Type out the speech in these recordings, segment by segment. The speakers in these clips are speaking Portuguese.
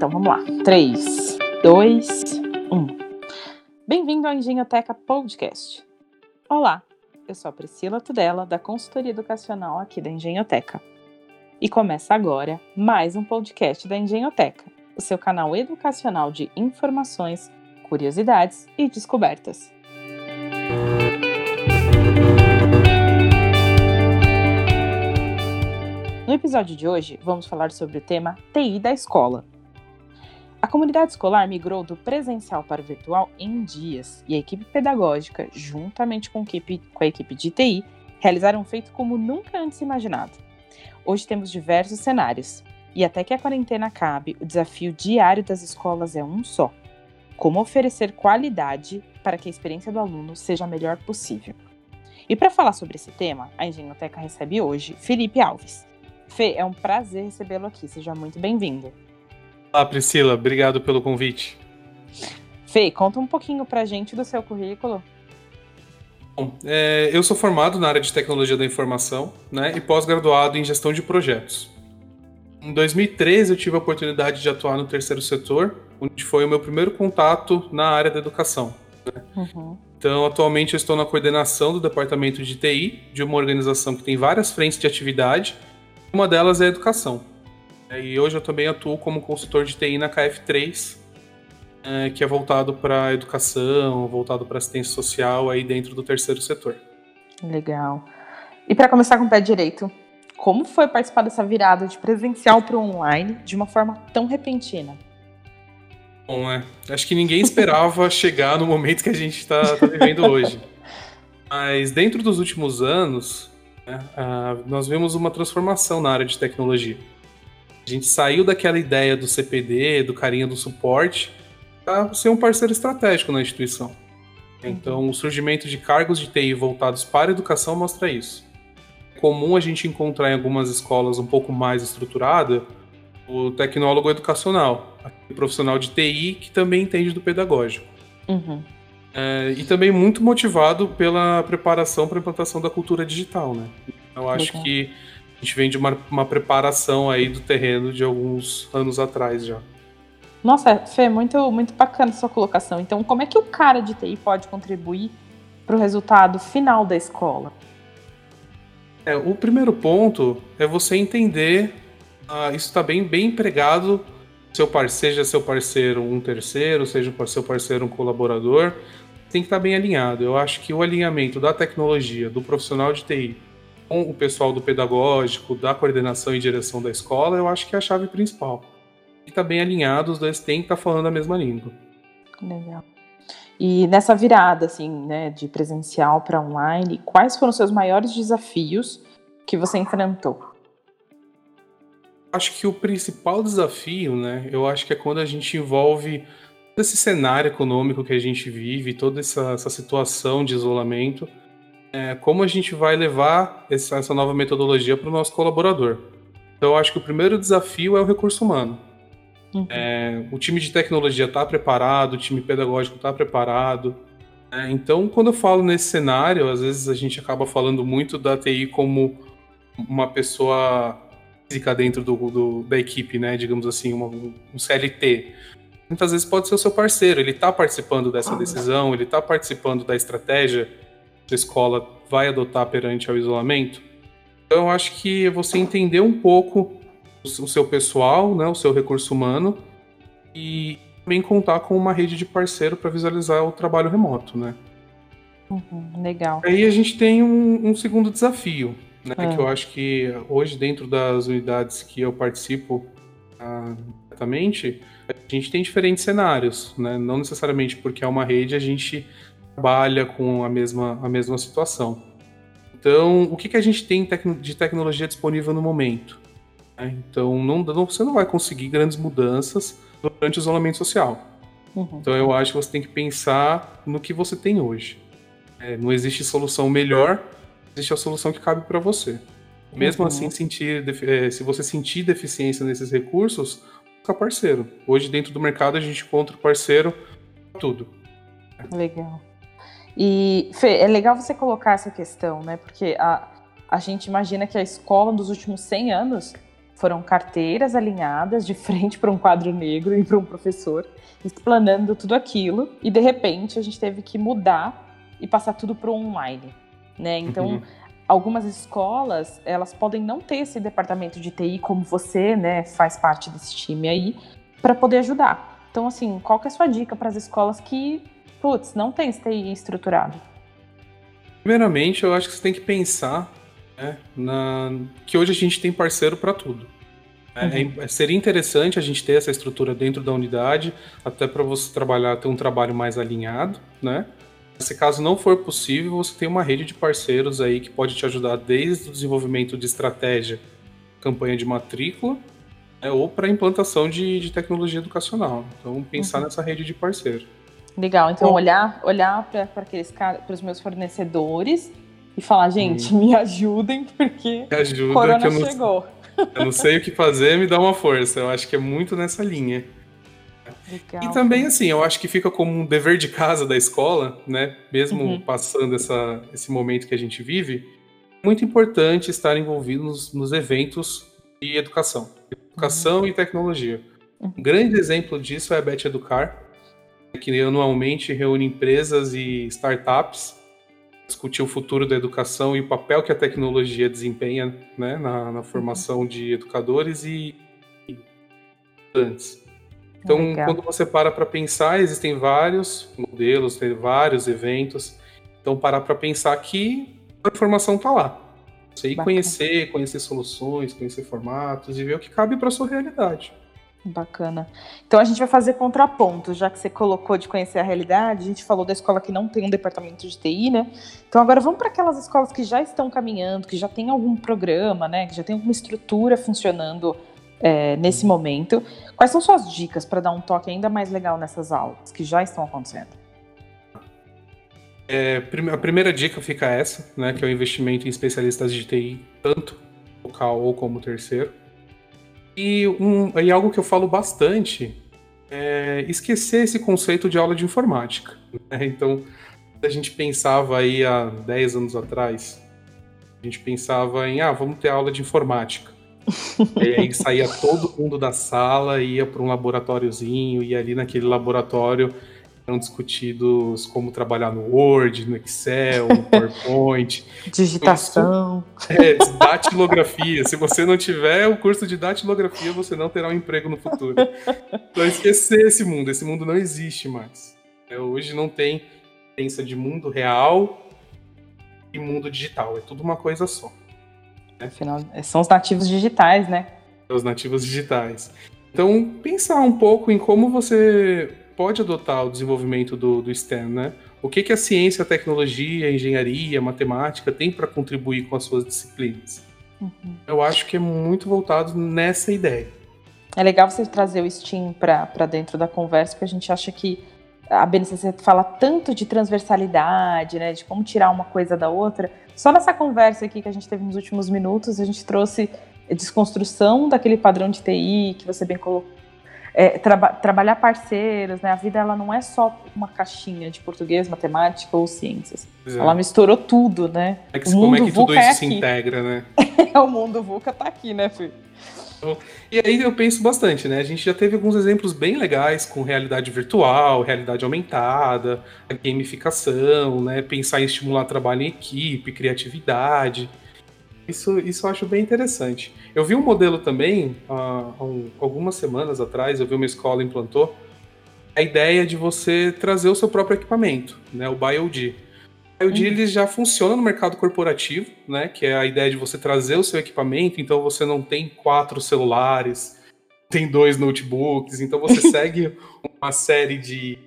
Então vamos lá. 3, 2, 1. Bem-vindo ao Engenhoteca Podcast. Olá, eu sou a Priscila Tudela, da consultoria educacional aqui da Engenhoteca. E começa agora mais um podcast da Engenhoteca, o seu canal educacional de informações, curiosidades e descobertas. No episódio de hoje, vamos falar sobre o tema TI da escola. A comunidade escolar migrou do presencial para o virtual em dias e a equipe pedagógica, juntamente com a equipe, com a equipe de TI, realizaram um feito como nunca antes imaginado. Hoje temos diversos cenários e até que a quarentena acabe, o desafio diário das escolas é um só: como oferecer qualidade para que a experiência do aluno seja a melhor possível. E para falar sobre esse tema, a Engenhoteca recebe hoje Felipe Alves, Fê, é um prazer recebê-lo aqui. Seja muito bem-vindo. Olá, Priscila. Obrigado pelo convite. Fê, conta um pouquinho pra gente do seu currículo. Bom, é, eu sou formado na área de tecnologia da informação né, e pós-graduado em gestão de projetos. Em 2013, eu tive a oportunidade de atuar no terceiro setor, onde foi o meu primeiro contato na área da educação. Né? Uhum. Então, atualmente, eu estou na coordenação do departamento de TI, de uma organização que tem várias frentes de atividade uma delas é a educação. É, e hoje eu também atuo como consultor de TI na KF3, é, que é voltado para a educação, voltado para assistência social aí dentro do terceiro setor. Legal. E para começar com o pé direito, como foi participar dessa virada de presencial para o online de uma forma tão repentina? Bom, é, acho que ninguém esperava chegar no momento que a gente está tá vivendo hoje. Mas dentro dos últimos anos, né? Uh, nós vemos uma transformação na área de tecnologia. A gente saiu daquela ideia do CPD, do carinho do suporte, para ser um parceiro estratégico na instituição. Então, o surgimento de cargos de TI voltados para a educação mostra isso. É comum a gente encontrar em algumas escolas um pouco mais estruturada o tecnólogo educacional, o profissional de TI que também entende do pedagógico. Uhum. É, e também muito motivado pela preparação para a implantação da cultura digital, né? Eu acho Legal. que a gente vem de uma, uma preparação aí do terreno de alguns anos atrás já. Nossa, Fê, muito, muito bacana sua colocação. Então, como é que o cara de TI pode contribuir para o resultado final da escola? É, o primeiro ponto é você entender, uh, isso está bem, bem empregado, seu parceiro, seja seu parceiro um terceiro, seja seu parceiro um colaborador, tem que estar bem alinhado. Eu acho que o alinhamento da tecnologia, do profissional de TI, com o pessoal do pedagógico, da coordenação e direção da escola, eu acho que é a chave principal. E tá bem alinhado, os dois têm que estar falando a mesma língua. Legal. E nessa virada, assim, né, de presencial para online, quais foram os seus maiores desafios que você enfrentou? Acho que o principal desafio, né, eu acho que é quando a gente envolve esse cenário econômico que a gente vive, toda essa, essa situação de isolamento, é, como a gente vai levar essa, essa nova metodologia para o nosso colaborador. Então, eu acho que o primeiro desafio é o recurso humano. Uhum. É, o time de tecnologia está preparado, o time pedagógico está preparado. É, então, quando eu falo nesse cenário, às vezes a gente acaba falando muito da TI como uma pessoa física dentro do, do, da equipe, né? Digamos assim, uma, um CLT muitas vezes pode ser o seu parceiro, ele está participando dessa decisão, ele está participando da estratégia a escola vai adotar perante ao isolamento. Então, eu acho que você entender um pouco o seu pessoal, né, o seu recurso humano, e também contar com uma rede de parceiro para visualizar o trabalho remoto, né? Uhum, legal. Aí a gente tem um, um segundo desafio, né, é. que eu acho que hoje dentro das unidades que eu participo ah, diretamente, a gente tem diferentes cenários, né? Não necessariamente porque é uma rede a gente trabalha com a mesma, a mesma situação. Então, o que, que a gente tem de tecnologia disponível no momento? Né? Então, não, não, você não vai conseguir grandes mudanças durante o isolamento social. Uhum. Então, eu acho que você tem que pensar no que você tem hoje. É, não existe solução melhor, existe a solução que cabe para você. Mesmo uhum. assim, sentir, é, se você sentir deficiência nesses recursos, buscar parceiro. Hoje, dentro do mercado, a gente encontra parceiro tudo. Legal. E, Fê, é legal você colocar essa questão, né? Porque a, a gente imagina que a escola dos últimos 100 anos foram carteiras alinhadas de frente para um quadro negro e para um professor, explanando tudo aquilo, e de repente a gente teve que mudar e passar tudo para o online, né? Então, uhum. algumas escolas, elas podem não ter esse departamento de TI como você, né, faz parte desse time aí, para poder ajudar. Então, assim, qual que é a sua dica para as escolas que, putz, não tem TI estruturado? Primeiramente, eu acho que você tem que pensar né, na... que hoje a gente tem parceiro para tudo. É, uhum. É, seria interessante a gente ter essa estrutura dentro da unidade, até para você trabalhar, ter um trabalho mais alinhado, né? Se caso não for possível, você tem uma rede de parceiros aí que pode te ajudar desde o desenvolvimento de estratégia, campanha de matrícula, né, ou para implantação de, de, tecnologia educacional. Então, pensar uhum. nessa rede de parceiro. Legal. Então, Bom, olhar, olhar para aqueles para os meus fornecedores e falar, gente, hum. me ajudem porque me ajuda, corona eu não, chegou. Eu não sei o que fazer, me dá uma força. Eu acho que é muito nessa linha. Legal. E também, assim, eu acho que fica como um dever de casa da escola, né? Mesmo uhum. passando essa, esse momento que a gente vive, muito importante estar envolvido nos, nos eventos de educação. Educação uhum. e tecnologia. Uhum. Um grande exemplo disso é a Bet Educar, que anualmente reúne empresas e startups discutir o futuro da educação e o papel que a tecnologia desempenha né, na, na formação de educadores e estudantes. Então, Legal. quando você para para pensar, existem vários modelos, tem vários eventos. Então, parar para pensar que a informação está lá. Você ir Bacana. conhecer, conhecer soluções, conhecer formatos e ver o que cabe para sua realidade. Bacana. Então a gente vai fazer contrapontos, já que você colocou de conhecer a realidade, a gente falou da escola que não tem um departamento de TI, né? Então agora vamos para aquelas escolas que já estão caminhando, que já tem algum programa, né? Que já tem alguma estrutura funcionando é, nesse momento. Quais são suas dicas para dar um toque ainda mais legal nessas aulas que já estão acontecendo? É, a primeira dica fica essa, né? Que é o investimento em especialistas de TI, tanto local ou como terceiro. E, um, e algo que eu falo bastante é esquecer esse conceito de aula de informática. Né? Então, a gente pensava aí há 10 anos atrás, a gente pensava em, ah, vamos ter aula de informática. e aí saía todo mundo da sala, ia para um laboratóriozinho, e ali naquele laboratório eram discutidos como trabalhar no Word, no Excel, no PowerPoint. Digitação. é, datilografia. Se você não tiver o curso de datilografia, você não terá um emprego no futuro. Então esquecer esse mundo. Esse mundo não existe mais. É, hoje não tem diferença de mundo real e mundo digital. É tudo uma coisa só. Afinal, são os nativos digitais, né? Os nativos digitais. Então, pensar um pouco em como você pode adotar o desenvolvimento do, do STEM, né? O que, que a ciência, a tecnologia, a engenharia, a matemática tem para contribuir com as suas disciplinas? Uhum. Eu acho que é muito voltado nessa ideia. É legal você trazer o STEAM para dentro da conversa, porque a gente acha que a BNCC fala tanto de transversalidade, né, de como tirar uma coisa da outra. Só nessa conversa aqui que a gente teve nos últimos minutos, a gente trouxe desconstrução daquele padrão de TI que você bem colocou é, traba trabalhar parceiros, né? A vida ela não é só uma caixinha de português, matemática ou ciências. Exato. Ela misturou tudo, né? É que, como é que tudo isso é se integra, né? o mundo VUCA tá aqui, né, filho? Então, e aí eu penso bastante, né? A gente já teve alguns exemplos bem legais com realidade virtual, realidade aumentada, a gamificação, né? Pensar em estimular trabalho em equipe, criatividade. Isso, isso eu acho bem interessante. Eu vi um modelo também, há, algumas semanas atrás, eu vi uma escola implantou a ideia de você trazer o seu próprio equipamento, né, o BioD. O BioD ele já funciona no mercado corporativo, né, que é a ideia de você trazer o seu equipamento, então você não tem quatro celulares, tem dois notebooks, então você segue uma série de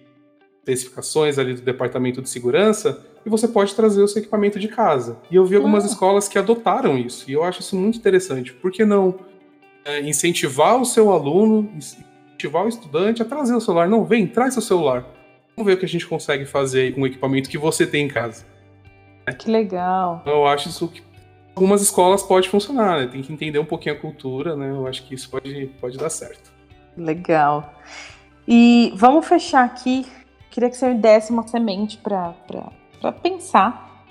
especificações ali do departamento de segurança e você pode trazer o seu equipamento de casa. E eu vi algumas ah. escolas que adotaram isso, e eu acho isso muito interessante. Por que não é, incentivar o seu aluno, incentivar o estudante a trazer o celular? Não, vem, traz seu celular. Vamos ver o que a gente consegue fazer com o equipamento que você tem em casa. Que legal. Eu acho isso que algumas escolas pode funcionar, né? Tem que entender um pouquinho a cultura, né? Eu acho que isso pode, pode dar certo. Legal. E vamos fechar aqui. Queria que você me desse uma semente para pensar,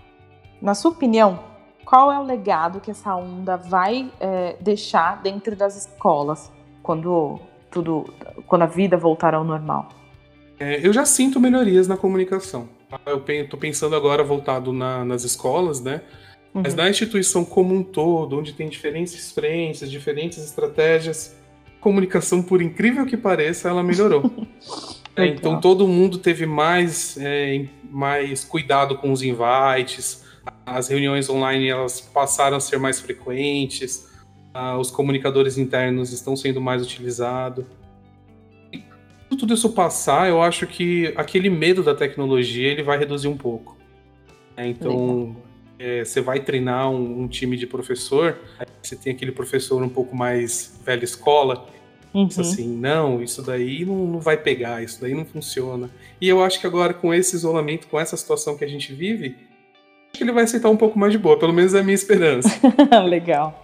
na sua opinião, qual é o legado que essa onda vai é, deixar dentro das escolas quando tudo, quando a vida voltar ao normal? É, eu já sinto melhorias na comunicação. Eu estou pensando agora voltado na, nas escolas, né? Uhum. Mas na instituição como um todo, onde tem diferentes frentes, diferentes estratégias, comunicação, por incrível que pareça, ela melhorou. é, então todo mundo teve mais, é, mais cuidado com os invites, as reuniões online elas passaram a ser mais frequentes, uh, os comunicadores internos estão sendo mais utilizados. Se tudo isso passar, eu acho que aquele medo da tecnologia ele vai reduzir um pouco. É, então, é, você vai treinar um, um, time de professor, você tem aquele professor um pouco mais velha escola, uhum. assim, não, isso daí não, não vai pegar, isso daí não funciona. E eu acho que agora, com esse isolamento, com essa situação que a gente vive, que ele vai aceitar um pouco mais de boa, pelo menos é a minha esperança. Legal.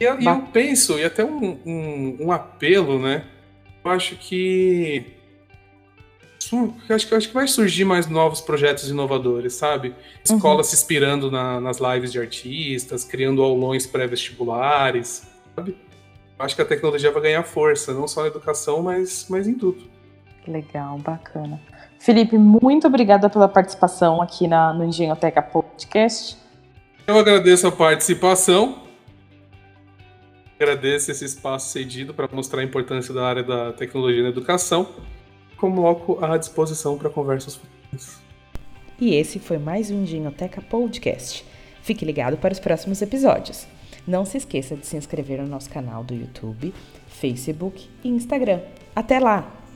E eu, eu, penso, e até um, um, um, apelo, né? Eu acho que. Eu acho, que acho que vai surgir mais novos projetos inovadores, sabe? Escolas uhum. se inspirando na, nas lives de artistas, criando aulões pré-vestibulares, sabe? Acho que a tecnologia vai ganhar força, não só na educação, mas, mas em tudo. Legal, bacana. Felipe, muito obrigada pela participação aqui na, no Engenhoteca Podcast. Eu agradeço a participação. Agradeço esse espaço cedido para mostrar a importância da área da tecnologia na educação. Coloco à disposição para conversas futuras. E esse foi mais um Engenhoteca Podcast. Fique ligado para os próximos episódios. Não se esqueça de se inscrever no nosso canal do YouTube, Facebook e Instagram. Até lá!